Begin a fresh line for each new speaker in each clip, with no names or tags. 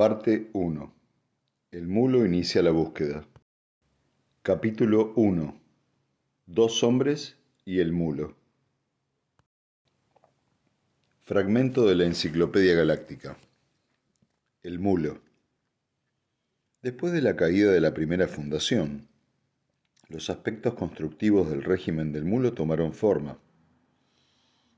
Parte 1. El mulo inicia la búsqueda. Capítulo 1. Dos hombres y el mulo. Fragmento de la Enciclopedia Galáctica. El mulo. Después de la caída de la primera fundación, los aspectos constructivos del régimen del mulo tomaron forma.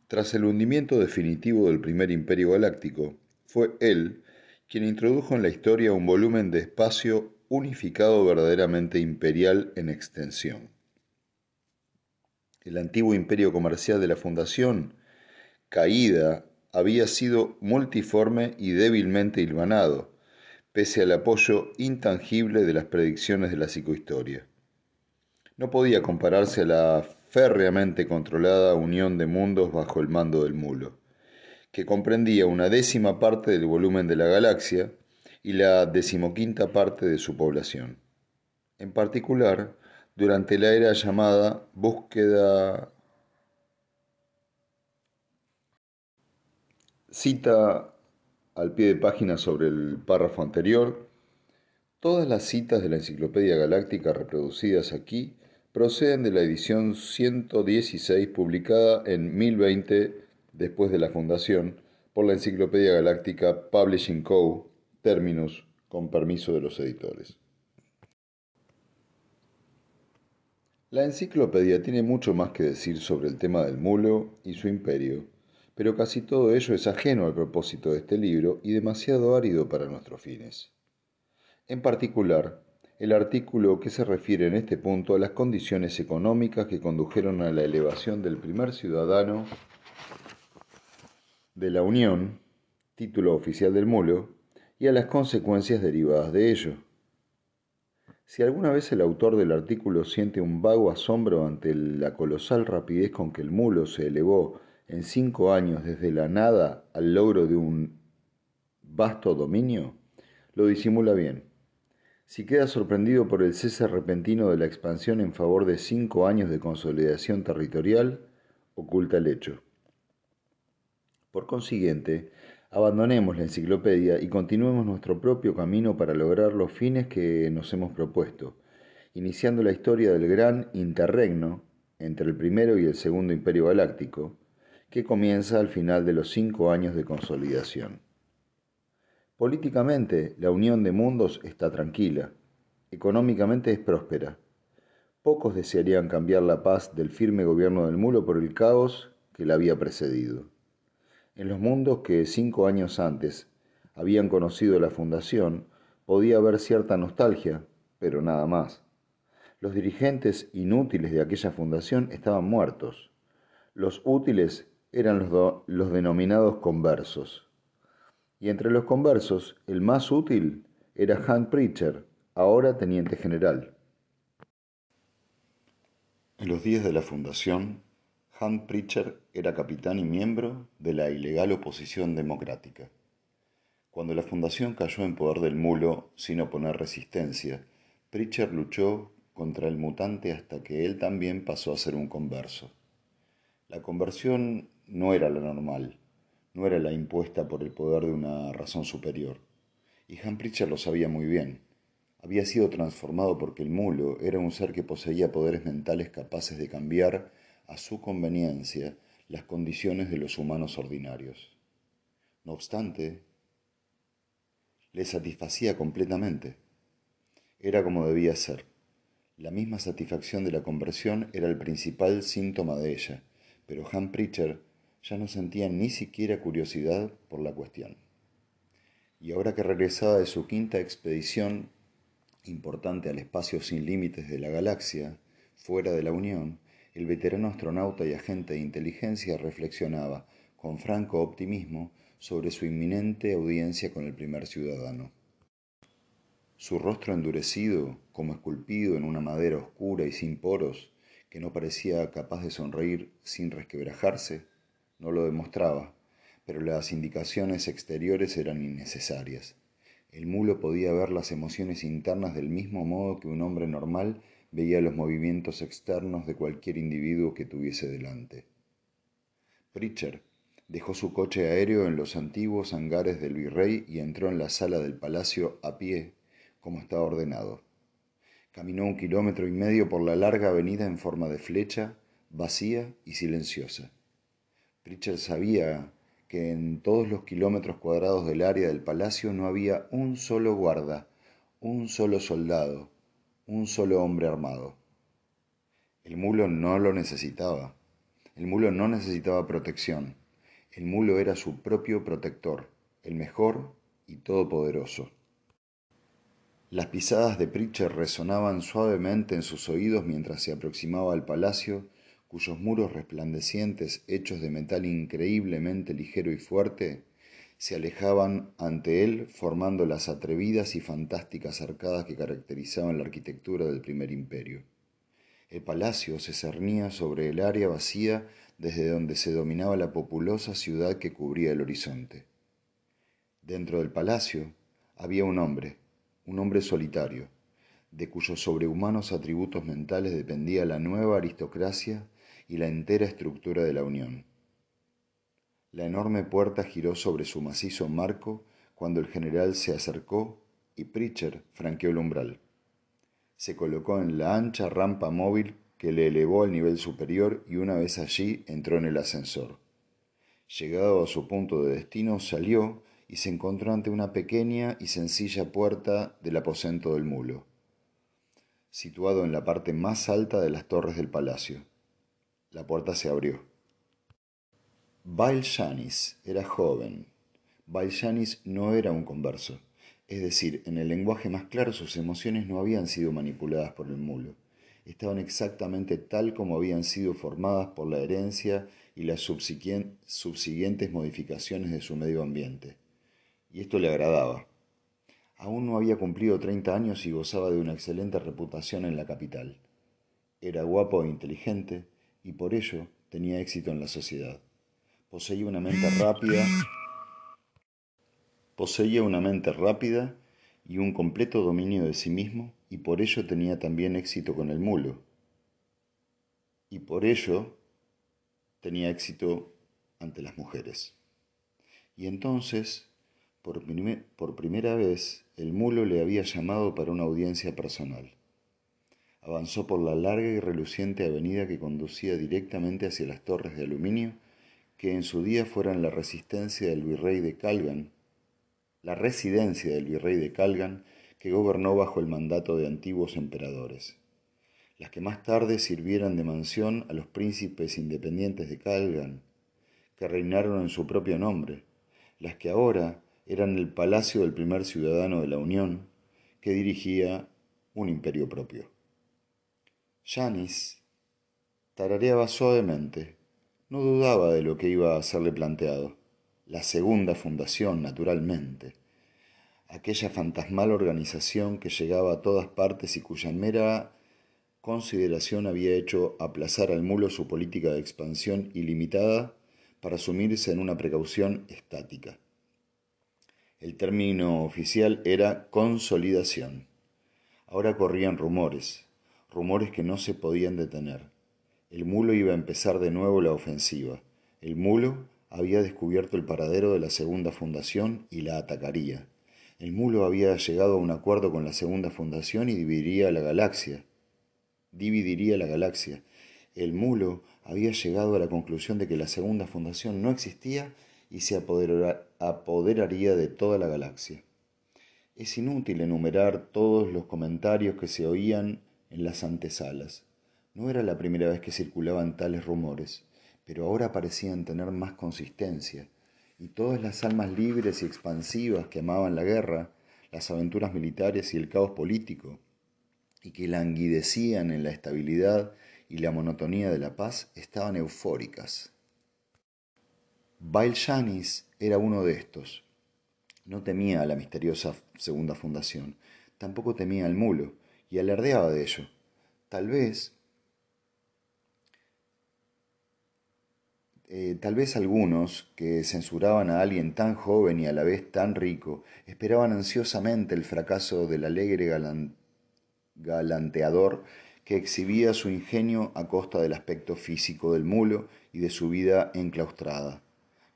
Tras el hundimiento definitivo del primer imperio galáctico, fue él quien introdujo en la historia un volumen de espacio unificado verdaderamente imperial en extensión. El antiguo imperio comercial de la Fundación, caída, había sido multiforme y débilmente hilvanado, pese al apoyo intangible de las predicciones de la psicohistoria. No podía compararse a la férreamente controlada unión de mundos bajo el mando del mulo, que comprendía una décima parte del volumen de la galaxia y la decimoquinta parte de su población. En particular, durante la era llamada búsqueda Cita al pie de página sobre el párrafo anterior. Todas las citas de la Enciclopedia Galáctica reproducidas aquí proceden de la edición 116 publicada en 1020 después de la fundación por la Enciclopedia Galáctica Publishing Co. Terminus, con permiso de los editores. La enciclopedia tiene mucho más que decir sobre el tema del mulo y su imperio, pero casi todo ello es ajeno al propósito de este libro y demasiado árido para nuestros fines. En particular, el artículo que se refiere en este punto a las condiciones económicas que condujeron a la elevación del primer ciudadano de la Unión, título oficial del mulo, y a las consecuencias derivadas de ello. Si alguna vez el autor del artículo siente un vago asombro ante la colosal rapidez con que el mulo se elevó en cinco años desde la nada al logro de un vasto dominio, lo disimula bien. Si queda sorprendido por el cese repentino de la expansión en favor de cinco años de consolidación territorial, oculta el hecho. Por consiguiente, abandonemos la enciclopedia y continuemos nuestro propio camino para lograr los fines que nos hemos propuesto, iniciando la historia del gran interregno entre el primero y el segundo imperio galáctico, que comienza al final de los cinco años de consolidación. Políticamente, la unión de mundos está tranquila. Económicamente es próspera. Pocos desearían cambiar la paz del firme gobierno del mulo por el caos que la había precedido. En los mundos que cinco años antes habían conocido la fundación, podía haber cierta nostalgia, pero nada más. Los dirigentes inútiles de aquella fundación estaban muertos. Los útiles eran los, los denominados conversos y entre los conversos el más útil era Han Preacher, ahora teniente general. En los días de la fundación, Han Preacher era capitán y miembro de la ilegal oposición democrática. Cuando la fundación cayó en poder del mulo sin oponer resistencia, Preacher luchó contra el mutante hasta que él también pasó a ser un converso. La conversión no era la normal, no era la impuesta por el poder de una razón superior. Y Han Pritchard lo sabía muy bien. Había sido transformado porque el mulo era un ser que poseía poderes mentales capaces de cambiar a su conveniencia las condiciones de los humanos ordinarios. No obstante, le satisfacía completamente. Era como debía ser. La misma satisfacción de la conversión era el principal síntoma de ella, pero Han Pritchard ya no sentía ni siquiera curiosidad por la cuestión. Y ahora que regresaba de su quinta expedición importante al espacio sin límites de la galaxia, fuera de la Unión, el veterano astronauta y agente de inteligencia reflexionaba con franco optimismo sobre su inminente audiencia con el primer ciudadano. Su rostro endurecido, como esculpido en una madera oscura y sin poros, que no parecía capaz de sonreír sin resquebrajarse, no lo demostraba, pero las indicaciones exteriores eran innecesarias. El mulo podía ver las emociones internas del mismo modo que un hombre normal veía los movimientos externos de cualquier individuo que tuviese delante. Pritcher Dejó su coche aéreo en los antiguos hangares del virrey y entró en la sala del palacio a pie, como estaba ordenado. Caminó un kilómetro y medio por la larga avenida en forma de flecha, vacía y silenciosa. Pritchard sabía que en todos los kilómetros cuadrados del área del palacio no había un solo guarda, un solo soldado, un solo hombre armado. El mulo no lo necesitaba. El mulo no necesitaba protección. El mulo era su propio protector, el mejor y todopoderoso. Las pisadas de Pritchard resonaban suavemente en sus oídos mientras se aproximaba al palacio, cuyos muros resplandecientes, hechos de metal increíblemente ligero y fuerte, se alejaban ante él formando las atrevidas y fantásticas arcadas que caracterizaban la arquitectura del primer imperio. El palacio se cernía sobre el área vacía desde donde se dominaba la populosa ciudad que cubría el horizonte. Dentro del palacio había un hombre, un hombre solitario, de cuyos sobrehumanos atributos mentales dependía la nueva aristocracia y la entera estructura de la Unión. La enorme puerta giró sobre su macizo marco cuando el general se acercó y Pritchard franqueó el umbral. Se colocó en la ancha rampa móvil que le elevó al nivel superior y una vez allí entró en el ascensor. Llegado a su punto de destino, salió y se encontró ante una pequeña y sencilla puerta del aposento del mulo, situado en la parte más alta de las torres del palacio. La puerta se abrió. Janis era joven. Janis no era un converso, es decir, en el lenguaje más claro sus emociones no habían sido manipuladas por el mulo estaban exactamente tal como habían sido formadas por la herencia y las subsiguientes modificaciones de su medio ambiente. Y esto le agradaba. Aún no había cumplido 30 años y gozaba de una excelente reputación en la capital. Era guapo e inteligente y por ello tenía éxito en la sociedad. Poseía una mente rápida, poseía una mente rápida y un completo dominio de sí mismo y por ello tenía también éxito con el mulo. Y por ello tenía éxito ante las mujeres. Y entonces, por, por primera vez, el mulo le había llamado para una audiencia personal. Avanzó por la larga y reluciente avenida que conducía directamente hacia las torres de aluminio que en su día fueran la resistencia del virrey de Calgan, la residencia del virrey de Calgan que gobernó bajo el mandato de antiguos emperadores, las que más tarde sirvieran de mansión a los príncipes independientes de Calgan, que reinaron en su propio nombre, las que ahora eran el palacio del primer ciudadano de la Unión, que dirigía un imperio propio. Janis tarareaba suavemente, no dudaba de lo que iba a serle planteado, la segunda fundación, naturalmente aquella fantasmal organización que llegaba a todas partes y cuya mera consideración había hecho aplazar al mulo su política de expansión ilimitada para sumirse en una precaución estática. El término oficial era consolidación. Ahora corrían rumores, rumores que no se podían detener. El mulo iba a empezar de nuevo la ofensiva. El mulo había descubierto el paradero de la segunda fundación y la atacaría. El mulo había llegado a un acuerdo con la segunda fundación y dividiría la galaxia. Dividiría la galaxia. El mulo había llegado a la conclusión de que la segunda fundación no existía y se apoderaría de toda la galaxia. Es inútil enumerar todos los comentarios que se oían en las antesalas. No era la primera vez que circulaban tales rumores, pero ahora parecían tener más consistencia y todas las almas libres y expansivas que amaban la guerra, las aventuras militares y el caos político, y que languidecían en la estabilidad y la monotonía de la paz, estaban eufóricas. Janis era uno de estos. No temía a la misteriosa segunda fundación, tampoco temía al mulo, y alardeaba de ello. Tal vez Eh, tal vez algunos, que censuraban a alguien tan joven y a la vez tan rico, esperaban ansiosamente el fracaso del alegre galanteador que exhibía su ingenio a costa del aspecto físico del mulo y de su vida enclaustrada.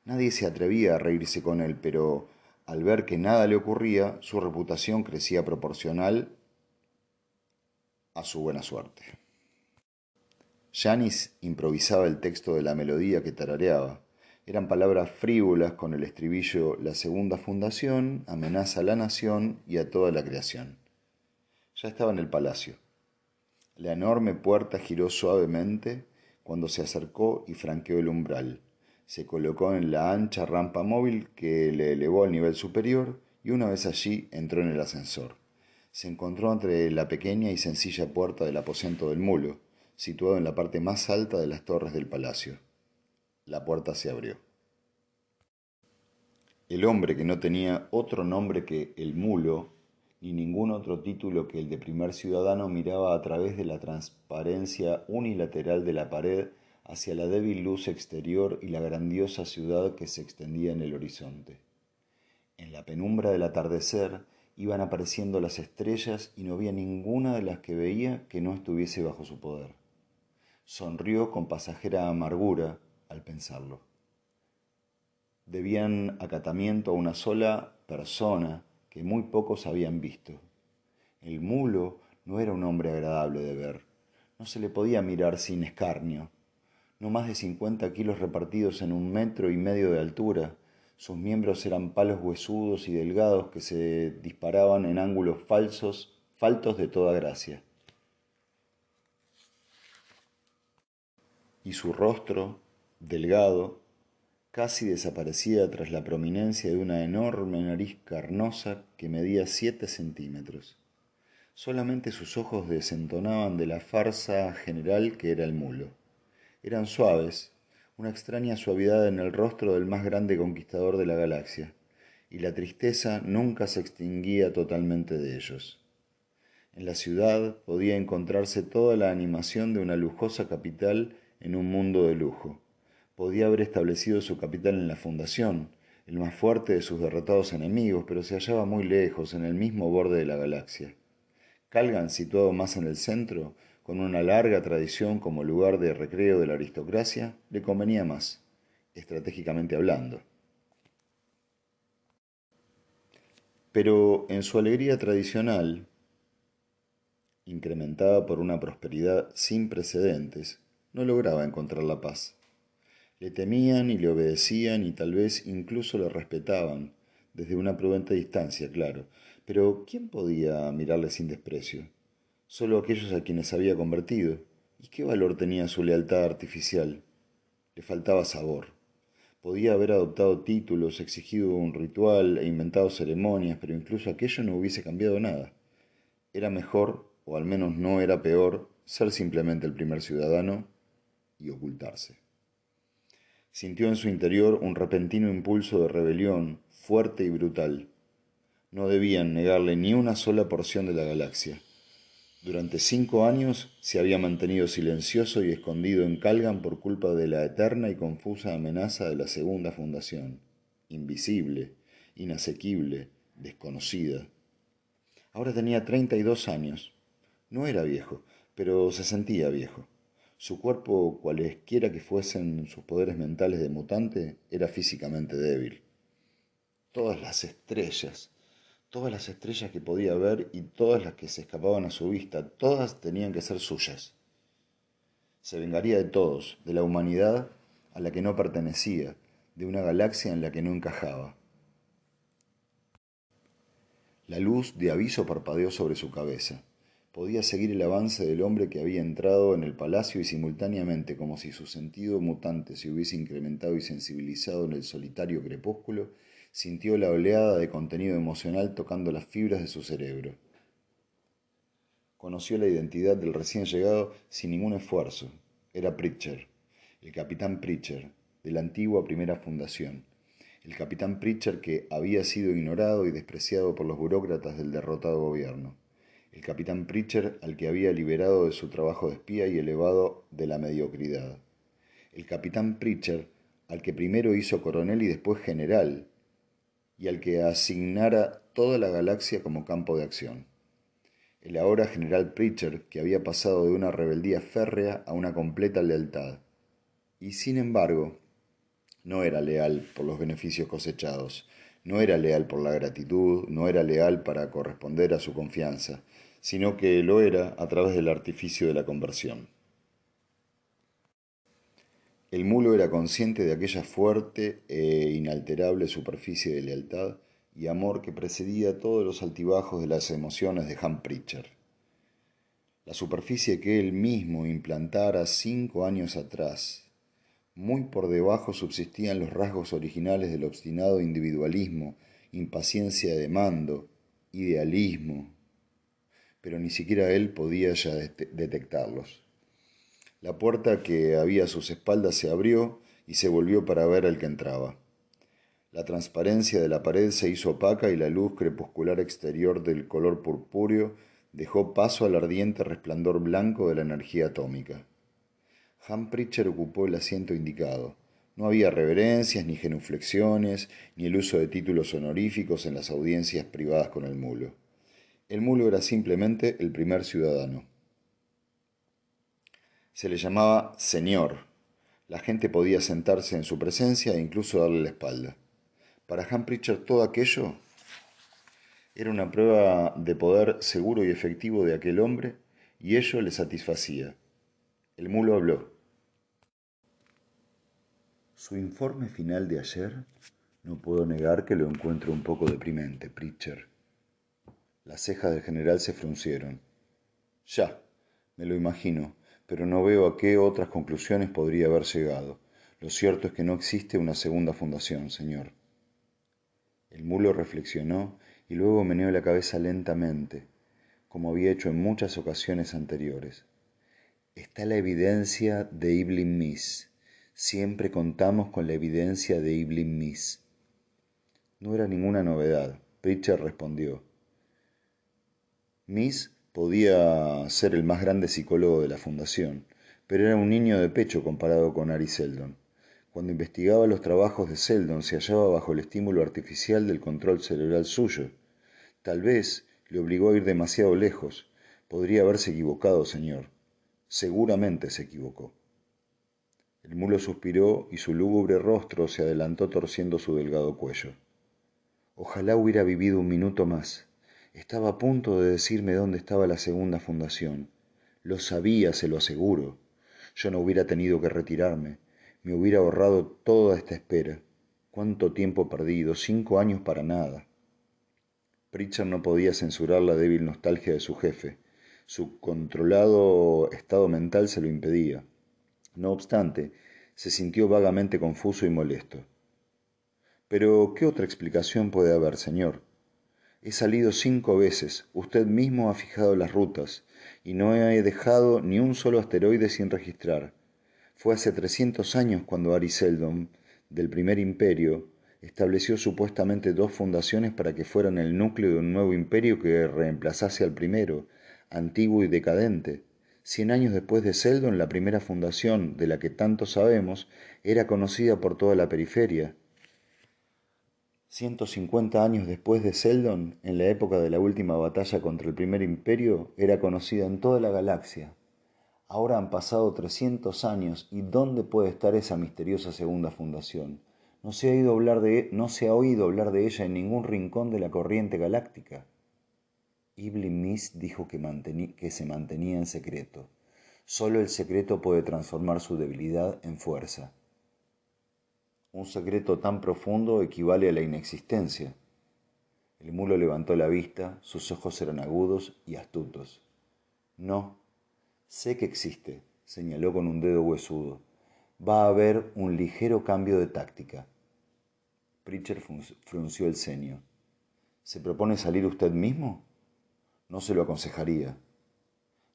Nadie se atrevía a reírse con él, pero al ver que nada le ocurría, su reputación crecía proporcional a su buena suerte. Janis improvisaba el texto de la melodía que tarareaba. Eran palabras frívolas con el estribillo La segunda fundación amenaza a la nación y a toda la creación. Ya estaba en el palacio. La enorme puerta giró suavemente cuando se acercó y franqueó el umbral. Se colocó en la ancha rampa móvil que le elevó al nivel superior y una vez allí entró en el ascensor. Se encontró entre la pequeña y sencilla puerta del aposento del mulo, situado en la parte más alta de las torres del palacio. La puerta se abrió. El hombre que no tenía otro nombre que el mulo y ningún otro título que el de primer ciudadano miraba a través de la transparencia unilateral de la pared hacia la débil luz exterior y la grandiosa ciudad que se extendía en el horizonte. En la penumbra del atardecer iban apareciendo las estrellas y no había ninguna de las que veía que no estuviese bajo su poder. Sonrió con pasajera amargura al pensarlo. Debían acatamiento a una sola persona que muy pocos habían visto. El mulo no era un hombre agradable de ver. No se le podía mirar sin escarnio. No más de cincuenta kilos repartidos en un metro y medio de altura. Sus miembros eran palos huesudos y delgados que se disparaban en ángulos falsos, faltos de toda gracia. Y su rostro, delgado, casi desaparecía tras la prominencia de una enorme nariz carnosa que medía siete centímetros. Solamente sus ojos desentonaban de la farsa general que era el mulo. Eran suaves, una extraña suavidad en el rostro del más grande conquistador de la galaxia, y la tristeza nunca se extinguía totalmente de ellos. En la ciudad podía encontrarse toda la animación de una lujosa capital en un mundo de lujo podía haber establecido su capital en la fundación, el más fuerte de sus derrotados enemigos, pero se hallaba muy lejos, en el mismo borde de la galaxia. Calgan, situado más en el centro, con una larga tradición como lugar de recreo de la aristocracia, le convenía más, estratégicamente hablando. Pero en su alegría tradicional, incrementada por una prosperidad sin precedentes, no lograba encontrar la paz. Le temían y le obedecían y tal vez incluso le respetaban, desde una prudente distancia, claro. Pero ¿quién podía mirarle sin desprecio? Solo aquellos a quienes había convertido. ¿Y qué valor tenía su lealtad artificial? Le faltaba sabor. Podía haber adoptado títulos, exigido un ritual e inventado ceremonias, pero incluso aquello no hubiese cambiado nada. Era mejor, o al menos no era peor, ser simplemente el primer ciudadano y ocultarse. Sintió en su interior un repentino impulso de rebelión, fuerte y brutal. No debían negarle ni una sola porción de la galaxia. Durante cinco años se había mantenido silencioso y escondido en Calgan por culpa de la eterna y confusa amenaza de la segunda fundación, invisible, inasequible, desconocida. Ahora tenía treinta y dos años. No era viejo, pero se sentía viejo. Su cuerpo, cualesquiera que fuesen sus poderes mentales de mutante, era físicamente débil. Todas las estrellas, todas las estrellas que podía ver y todas las que se escapaban a su vista, todas tenían que ser suyas. Se vengaría de todos, de la humanidad a la que no pertenecía, de una galaxia en la que no encajaba. La luz de aviso parpadeó sobre su cabeza podía seguir el avance del hombre que había entrado en el palacio y simultáneamente, como si su sentido mutante se hubiese incrementado y sensibilizado en el solitario crepúsculo, sintió la oleada de contenido emocional tocando las fibras de su cerebro. Conoció la identidad del recién llegado sin ningún esfuerzo. Era Pritcher, el capitán Pritcher, de la antigua primera fundación. El capitán Pritcher que había sido ignorado y despreciado por los burócratas del derrotado gobierno el capitán Pritcher al que había liberado de su trabajo de espía y elevado de la mediocridad. El capitán Pritcher al que primero hizo coronel y después general, y al que asignara toda la galaxia como campo de acción. El ahora general Pritcher, que había pasado de una rebeldía férrea a una completa lealtad. Y sin embargo, No era leal por los beneficios cosechados, no era leal por la gratitud, no era leal para corresponder a su confianza, sino que lo era a través del artificio de la conversión. El mulo era consciente de aquella fuerte e inalterable superficie de lealtad y amor que precedía todos los altibajos de las emociones de Han Pritchard. La superficie que él mismo implantara cinco años atrás. Muy por debajo subsistían los rasgos originales del obstinado individualismo, impaciencia de mando, idealismo, pero ni siquiera él podía ya detectarlos. La puerta que había a sus espaldas se abrió y se volvió para ver al que entraba. La transparencia de la pared se hizo opaca y la luz crepuscular exterior del color purpúreo dejó paso al ardiente resplandor blanco de la energía atómica. Han Pritchard ocupó el asiento indicado. No había reverencias, ni genuflexiones, ni el uso de títulos honoríficos en las audiencias privadas con el mulo. El mulo era simplemente el primer ciudadano. Se le llamaba señor. La gente podía sentarse en su presencia e incluso darle la espalda. Para Han Pritchard todo aquello era una prueba de poder seguro y efectivo de aquel hombre y ello le satisfacía. El mulo habló. Su informe final de ayer no puedo negar que lo encuentro un poco deprimente, Pritchard. Las cejas del general se fruncieron. Ya, me lo imagino, pero no veo a qué otras conclusiones podría haber llegado. Lo cierto es que no existe una segunda fundación, señor. El mulo reflexionó y luego meneó la cabeza lentamente, como había hecho en muchas ocasiones anteriores. Está la evidencia de Iblim Mis. Siempre contamos con la evidencia de Iblim Mis. No era ninguna novedad. Pritchard respondió. Miss podía ser el más grande psicólogo de la fundación, pero era un niño de pecho comparado con Ari Seldon. Cuando investigaba los trabajos de Seldon se hallaba bajo el estímulo artificial del control cerebral suyo. Tal vez le obligó a ir demasiado lejos. Podría haberse equivocado, señor. Seguramente se equivocó. El mulo suspiró y su lúgubre rostro se adelantó torciendo su delgado cuello. Ojalá hubiera vivido un minuto más. Estaba a punto de decirme dónde estaba la segunda fundación. Lo sabía, se lo aseguro. Yo no hubiera tenido que retirarme me hubiera ahorrado toda esta espera. Cuánto tiempo perdido, cinco años para nada. Pritchard no podía censurar la débil nostalgia de su jefe. Su controlado estado mental se lo impedía. No obstante, se sintió vagamente confuso y molesto. Pero, ¿qué otra explicación puede haber, señor? He salido cinco veces, usted mismo ha fijado las rutas, y no he dejado ni un solo asteroide sin registrar. Fue hace 300 años cuando Ariseldon, del primer imperio, estableció supuestamente dos fundaciones para que fueran el núcleo de un nuevo imperio que reemplazase al primero, antiguo y decadente. Cien años después de Seldon, la primera fundación, de la que tanto sabemos, era conocida por toda la periferia. 150 años después de Seldon, en la época de la última batalla contra el primer imperio, era conocida en toda la galaxia. Ahora han pasado 300 años y ¿dónde puede estar esa misteriosa segunda fundación? No se ha, oído hablar de, ella en ningún rincón de la corriente galáctica. Iblis Miss dijo que, que se mantenía en secreto. Solo el secreto puede transformar su debilidad en fuerza. Un secreto tan profundo equivale a la inexistencia. El mulo levantó la vista, sus ojos eran agudos y astutos. No, Sé que existe, señaló con un dedo huesudo. Va a haber un ligero cambio de táctica. Pritchard frunció el ceño. ¿Se propone salir usted mismo? No se lo aconsejaría.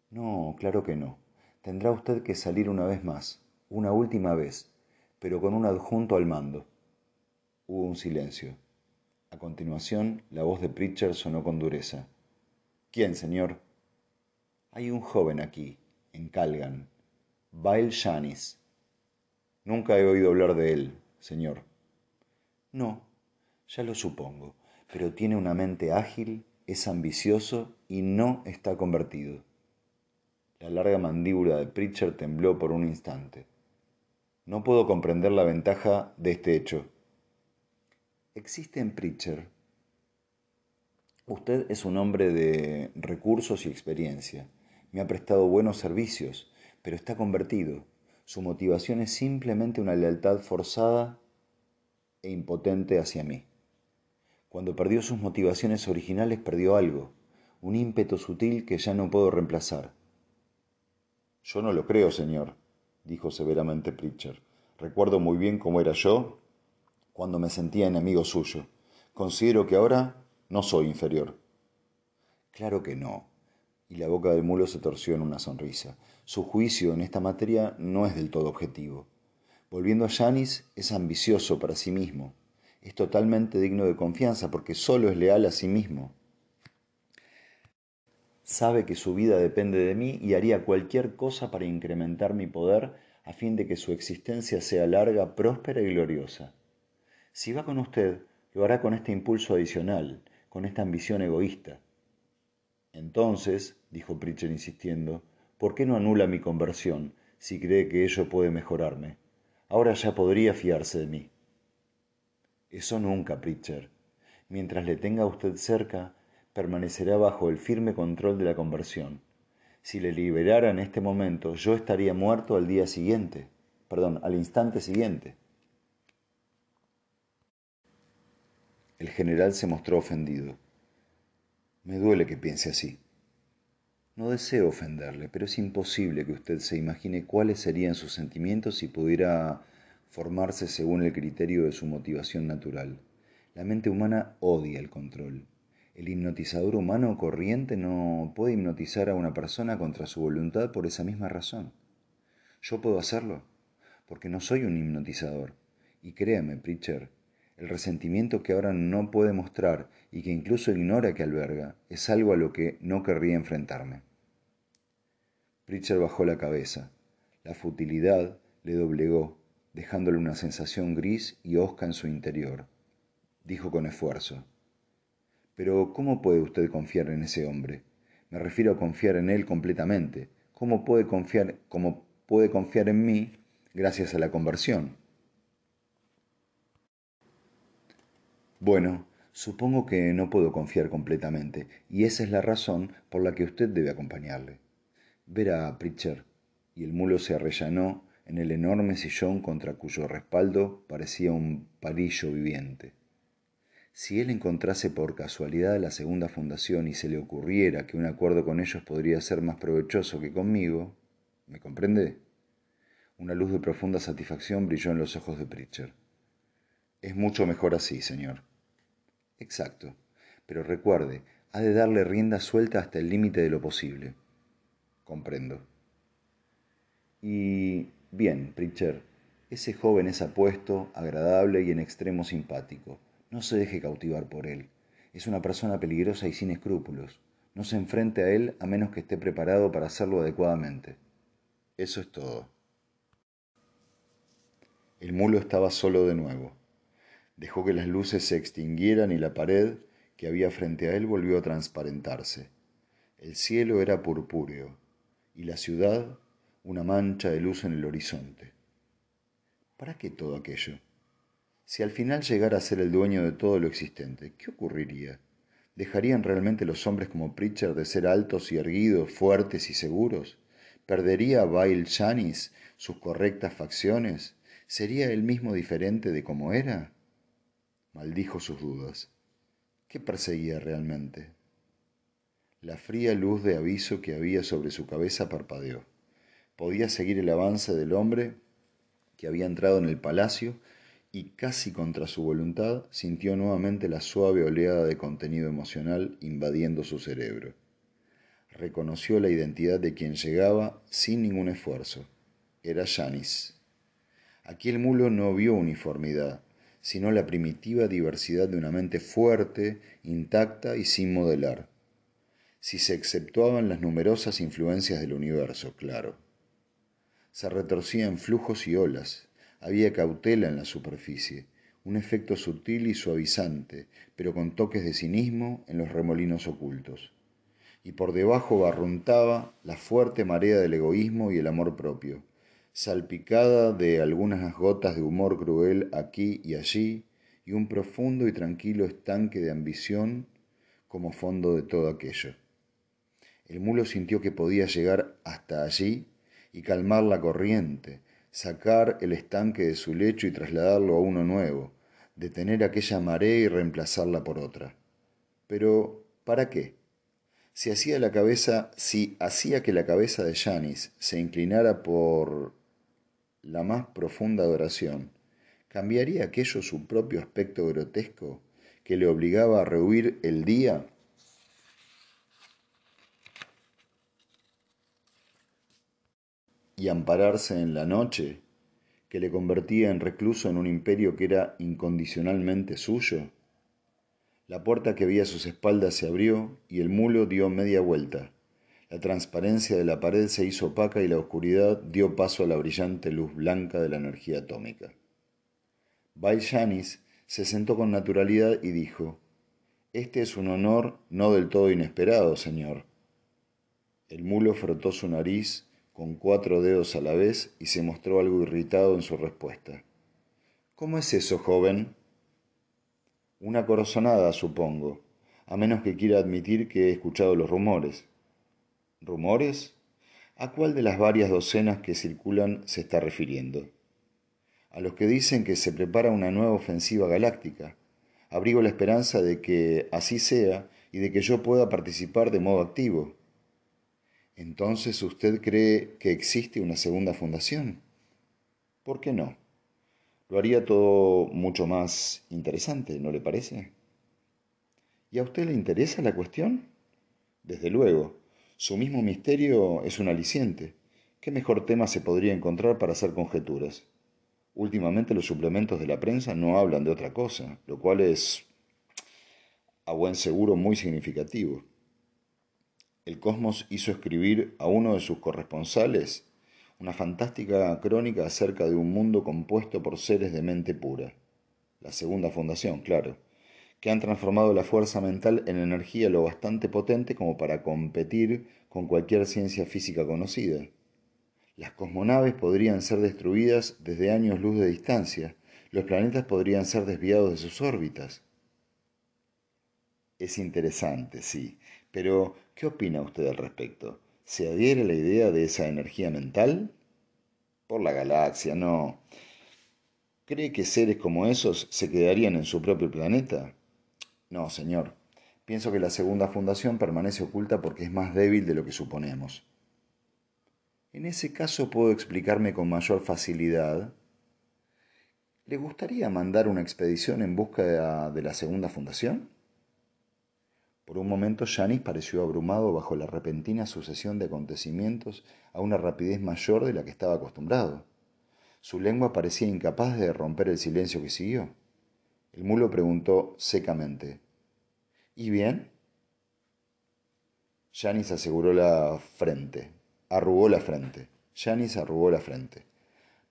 No, claro que no. Tendrá usted que salir una vez más, una última vez, pero con un adjunto al mando. Hubo un silencio. A continuación, la voz de Pritchard sonó con dureza. ¿Quién, señor? Hay un joven aquí, en Calgan, Bail Shanis. Nunca he oído hablar de él, señor. No, ya lo supongo, pero tiene una mente ágil, es ambicioso y no está convertido. La larga mandíbula de Pritchard tembló por un instante. No puedo comprender la ventaja de este hecho. Existe en Preacher. Usted es un hombre de recursos y experiencia. Me ha prestado buenos servicios, pero está convertido. Su motivación es simplemente una lealtad forzada e impotente hacia mí. Cuando perdió sus motivaciones originales perdió algo, un ímpetu sutil que ya no puedo reemplazar. Yo no lo creo, señor, dijo severamente Pritchard. Recuerdo muy bien cómo era yo cuando me sentía enemigo suyo. Considero que ahora no soy inferior. Claro que no. Y la boca del mulo se torció en una sonrisa. Su juicio en esta materia no es del todo objetivo. Volviendo a Janis, es ambicioso para sí mismo. Es totalmente digno de confianza porque solo es leal a sí mismo. Sabe que su vida depende de mí y haría cualquier cosa para incrementar mi poder a fin de que su existencia sea larga, próspera y gloriosa. Si va con usted, lo hará con este impulso adicional, con esta ambición egoísta. Entonces, dijo Pritchard insistiendo, ¿por qué no anula mi conversión si cree que ello puede mejorarme? Ahora ya podría fiarse de mí. Eso nunca, Pritchard. Mientras le tenga a usted cerca, permanecerá bajo el firme control de la conversión. Si le liberara en este momento, yo estaría muerto al día siguiente, perdón, al instante siguiente. El general se mostró ofendido. Me duele que piense así. No deseo ofenderle, pero es imposible que usted se imagine cuáles serían sus sentimientos si pudiera formarse según el criterio de su motivación natural. La mente humana odia el control. El hipnotizador humano corriente no puede hipnotizar a una persona contra su voluntad por esa misma razón. Yo puedo hacerlo, porque no soy un hipnotizador. Y créame, Pritchard, el resentimiento que ahora no puede mostrar y que incluso ignora que alberga es algo a lo que no querría enfrentarme. Pritchard bajó la cabeza. La futilidad le doblegó, dejándole una sensación gris y hosca en su interior. Dijo con esfuerzo. Pero ¿cómo puede usted confiar en ese hombre? Me refiero a confiar en él completamente. ¿Cómo puede confiar, cómo puede confiar en mí gracias a la conversión? Bueno, supongo que no puedo confiar completamente, y esa es la razón por la que usted debe acompañarle. Verá, Pritchard, y el mulo se arrellanó en el enorme sillón contra cuyo respaldo parecía un palillo viviente. Si él encontrase por casualidad la segunda fundación y se le ocurriera que un acuerdo con ellos podría ser más provechoso que conmigo, ¿me comprende? Una luz de profunda satisfacción brilló en los ojos de Pritchard. Es mucho mejor así, señor. Exacto. Pero recuerde, ha de darle rienda suelta hasta el límite de lo posible. Comprendo. Y bien, Pritchard, ese joven es apuesto, agradable y en extremo simpático. No se deje cautivar por él. Es una persona peligrosa y sin escrúpulos. No se enfrente a él a menos que esté preparado para hacerlo adecuadamente. Eso es todo. El mulo estaba solo de nuevo. Dejó que las luces se extinguieran y la pared que había frente a él volvió a transparentarse. El cielo era purpúreo y la ciudad una mancha de luz en el horizonte. ¿Para qué todo aquello? Si al final llegara a ser el dueño de todo lo existente, ¿qué ocurriría? ¿Dejarían realmente los hombres como Pritchard de ser altos y erguidos, fuertes y seguros? ¿Perdería Bail Janis sus correctas facciones? ¿Sería él mismo diferente de como era? Maldijo sus dudas. ¿Qué perseguía realmente? La fría luz de aviso que había sobre su cabeza parpadeó. Podía seguir el avance del hombre que había entrado en el palacio y casi contra su voluntad sintió nuevamente la suave oleada de contenido emocional invadiendo su cerebro. Reconoció la identidad de quien llegaba sin ningún esfuerzo. Era Janis. Aquí el mulo no vio uniformidad, sino la primitiva diversidad de una mente fuerte, intacta y sin modelar si se exceptuaban las numerosas influencias del universo, claro. Se retorcía en flujos y olas, había cautela en la superficie, un efecto sutil y suavizante, pero con toques de cinismo en los remolinos ocultos. Y por debajo barruntaba la fuerte marea del egoísmo y el amor propio, salpicada de algunas gotas de humor cruel aquí y allí, y un profundo y tranquilo estanque de ambición como fondo de todo aquello. El mulo sintió que podía llegar hasta allí y calmar la corriente, sacar el estanque de su lecho y trasladarlo a uno nuevo, detener aquella marea y reemplazarla por otra. Pero, ¿para qué? Si hacía la cabeza, si hacía que la cabeza de Janis se inclinara por la más profunda adoración, ¿cambiaría aquello su propio aspecto grotesco que le obligaba a rehuir el día? Y ampararse en la noche, que le convertía en recluso en un imperio que era incondicionalmente suyo? La puerta que había a sus espaldas se abrió y el mulo dio media vuelta. La transparencia de la pared se hizo opaca y la oscuridad dio paso a la brillante luz blanca de la energía atómica. Janis se sentó con naturalidad y dijo, Este es un honor no del todo inesperado, señor. El mulo frotó su nariz con cuatro dedos a la vez y se mostró algo irritado en su respuesta. ¿Cómo es eso, joven? Una corazonada, supongo, a menos que quiera admitir que he escuchado los rumores. ¿Rumores? ¿A cuál de las varias docenas que circulan se está refiriendo? A los que dicen que se prepara una nueva ofensiva galáctica. Abrigo la esperanza de que así sea y de que yo pueda participar de modo activo. Entonces, ¿usted cree que existe una segunda fundación? ¿Por qué no? Lo haría todo mucho más interesante, ¿no le parece? ¿Y a usted le interesa la cuestión? Desde luego, su mismo misterio es un aliciente. ¿Qué mejor tema se podría encontrar para hacer conjeturas? Últimamente los suplementos de la prensa no hablan de otra cosa, lo cual es, a buen seguro, muy significativo. El Cosmos hizo escribir a uno de sus corresponsales una fantástica crónica acerca de un mundo compuesto por seres de mente pura. La segunda fundación, claro, que han transformado la fuerza mental en energía lo bastante potente como para competir con cualquier ciencia física conocida. Las cosmonaves podrían ser destruidas desde años luz de distancia, los planetas podrían ser desviados de sus órbitas. Es interesante, sí, pero ¿qué opina usted al respecto? ¿Se adhiere a la idea de esa energía mental? Por la galaxia, no. ¿Cree que seres como esos se quedarían en su propio planeta? No, señor. Pienso que la segunda fundación permanece oculta porque es más débil de lo que suponemos. En ese caso puedo explicarme con mayor facilidad. ¿Le gustaría mandar una expedición en busca de la segunda fundación? Por un momento Janis pareció abrumado bajo la repentina sucesión de acontecimientos a una rapidez mayor de la que estaba acostumbrado. Su lengua parecía incapaz de romper el silencio que siguió. El mulo preguntó secamente ¿Y bien? Janis aseguró la frente, arrugó la frente. Janis arrugó la frente.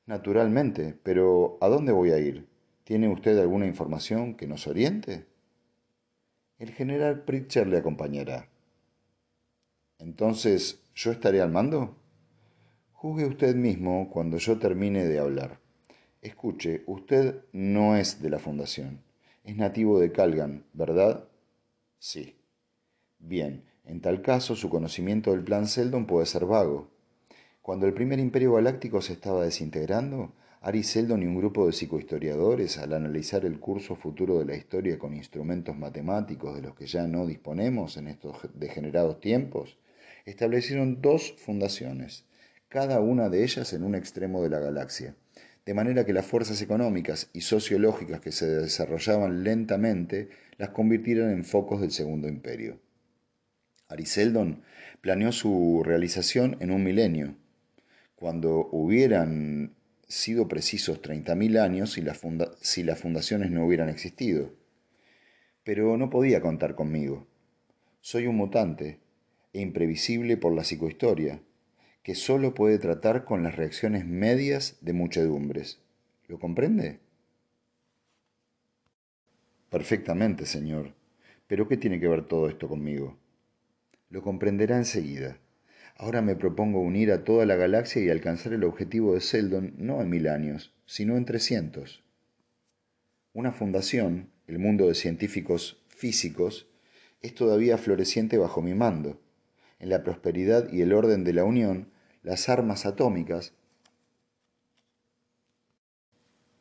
Naturalmente, pero ¿a dónde voy a ir? ¿Tiene usted alguna información que nos oriente? El general Pritchard le acompañará. Entonces, ¿yo estaré al mando? Juzgue usted mismo cuando yo termine de hablar. Escuche, usted no es de la fundación. Es nativo de Calgan, ¿verdad? Sí. Bien, en tal caso su conocimiento del plan Seldon puede ser vago. Cuando el primer imperio galáctico se estaba desintegrando, Ari Seldon y un grupo de psicohistoriadores, al analizar el curso futuro de la historia con instrumentos matemáticos de los que ya no disponemos en estos degenerados tiempos, establecieron dos fundaciones, cada una de ellas en un extremo de la galaxia, de manera que las fuerzas económicas y sociológicas que se desarrollaban lentamente las convirtieran en focos del Segundo Imperio. Ariseldon planeó su realización en un milenio, cuando hubieran sido precisos 30.000 años si, si las fundaciones no hubieran existido. Pero no podía contar conmigo. Soy un mutante e imprevisible por la psicohistoria, que solo puede tratar con las reacciones medias de muchedumbres. ¿Lo comprende? Perfectamente, señor. Pero ¿qué tiene que ver todo esto conmigo? Lo comprenderá enseguida. Ahora me propongo unir a toda la galaxia y alcanzar el objetivo de Seldon no en mil años, sino en trescientos. Una fundación, el mundo de científicos físicos, es todavía floreciente bajo mi mando. En la prosperidad y el orden de la Unión, las armas atómicas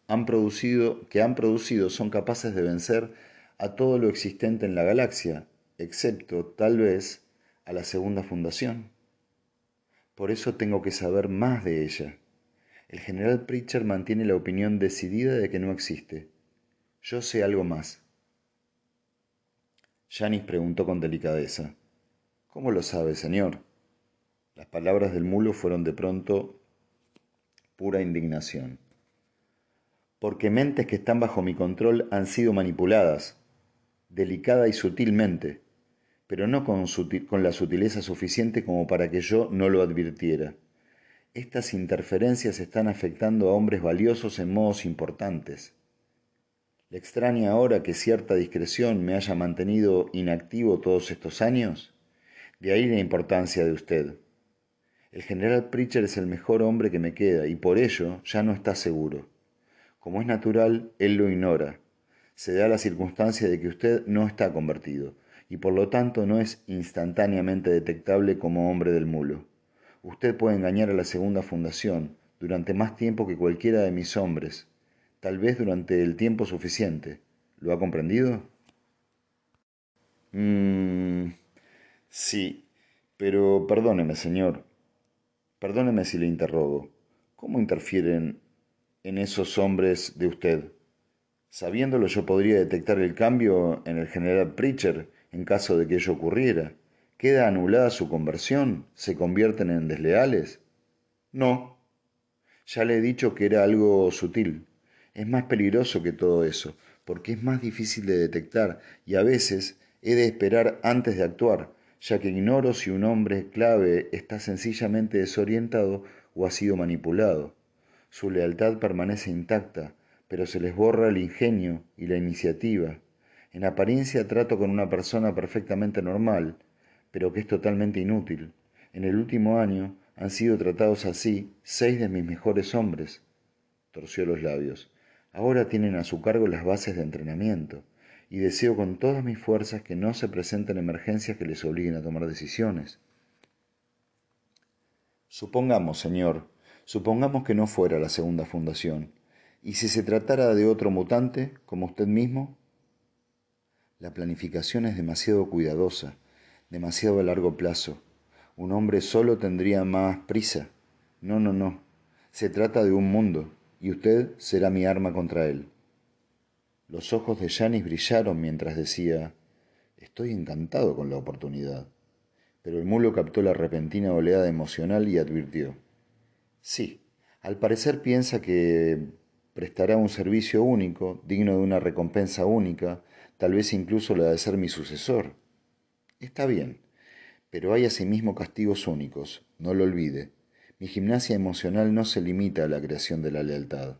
han producido, que han producido son capaces de vencer a todo lo existente en la galaxia, excepto, tal vez, a la segunda fundación. Por eso tengo que saber más de ella. El general Pritchard mantiene la opinión decidida de que no existe. Yo sé algo más. Janis preguntó con delicadeza. ¿Cómo lo sabe, señor? Las palabras del mulo fueron de pronto pura indignación. Porque mentes que están bajo mi control han sido manipuladas, delicada y sutilmente, pero no con, la sutileza suficiente como para que yo no lo advirtiera. Estas interferencias están afectando a hombres valiosos en modos importantes. ¿Le extraña ahora que cierta discreción me haya mantenido inactivo todos estos años? De ahí la importancia de usted. El general Pritchard es el mejor hombre que me queda y por ello ya no está seguro. Como es natural, él lo ignora. Se da la circunstancia de que usted no está convertido y por lo tanto no es instantáneamente detectable como hombre del mulo. Usted puede engañar a la segunda fundación durante más tiempo que cualquiera de mis hombres, tal vez durante el tiempo suficiente. ¿Lo ha comprendido? Mmm. Sí, pero perdóneme, señor. Perdóneme si le interrogo. ¿Cómo interfieren en esos hombres de usted? Sabiéndolo yo podría detectar el cambio en el general Pritchard en caso de que ello ocurriera? ¿Queda anulada su conversión? ¿Se convierten en desleales? No. Ya le he dicho que era algo sutil. Es más peligroso que todo eso, porque es más difícil de detectar y a veces he de esperar antes de actuar, ya que ignoro si un hombre clave está sencillamente desorientado o ha sido manipulado. Su lealtad permanece intacta, pero se les borra el ingenio y la iniciativa. En apariencia trato con una persona perfectamente normal, pero que es totalmente inútil. En el último año han sido tratados así seis de mis mejores hombres. Torció los labios. Ahora tienen a su cargo las bases de entrenamiento, y deseo con todas mis fuerzas que no se presenten emergencias que les obliguen a tomar decisiones. Supongamos, señor, supongamos que no fuera la segunda fundación, y si se tratara de otro mutante, como usted mismo, la planificación es demasiado cuidadosa, demasiado a largo plazo. Un hombre solo tendría más prisa. No, no, no. Se trata de un mundo, y usted será mi arma contra él. Los ojos de Janis brillaron mientras decía, Estoy encantado con la oportunidad. Pero el mulo captó la repentina oleada emocional y advirtió, Sí, al parecer piensa que prestará un servicio único, digno de una recompensa única, tal vez incluso la de ser mi sucesor. Está bien, pero hay asimismo castigos únicos, no lo olvide. Mi gimnasia emocional no se limita a la creación de la lealtad.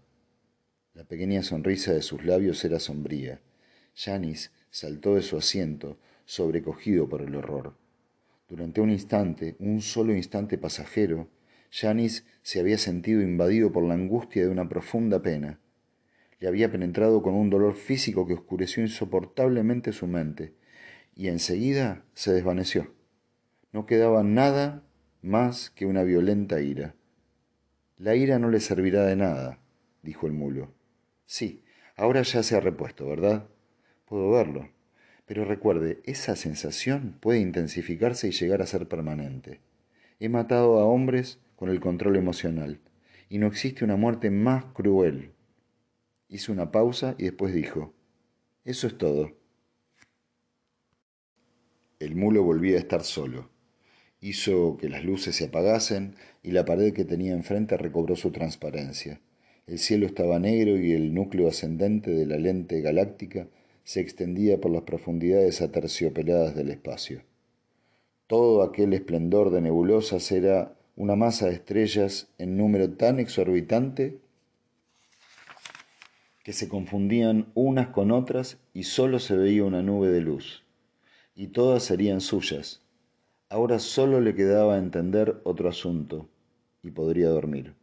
La pequeña sonrisa de sus labios era sombría. Janis saltó de su asiento, sobrecogido por el horror. Durante un instante, un solo instante pasajero, Janis se había sentido invadido por la angustia de una profunda pena le había penetrado con un dolor físico que oscureció insoportablemente su mente, y enseguida se desvaneció. No quedaba nada más que una violenta ira. La ira no le servirá de nada, dijo el mulo. Sí, ahora ya se ha repuesto, ¿verdad? Puedo verlo. Pero recuerde, esa sensación puede intensificarse y llegar a ser permanente. He matado a hombres con el control emocional, y no existe una muerte más cruel Hizo una pausa y después dijo, Eso es todo. El mulo volvía a estar solo. Hizo que las luces se apagasen y la pared que tenía enfrente recobró su transparencia. El cielo estaba negro y el núcleo ascendente de la lente galáctica se extendía por las profundidades aterciopeladas del espacio. Todo aquel esplendor de nebulosas era una masa de estrellas en número tan exorbitante que se confundían unas con otras y sólo se veía una nube de luz. Y todas serían suyas, Ahora solo le quedaba entender otro asunto y podría dormir.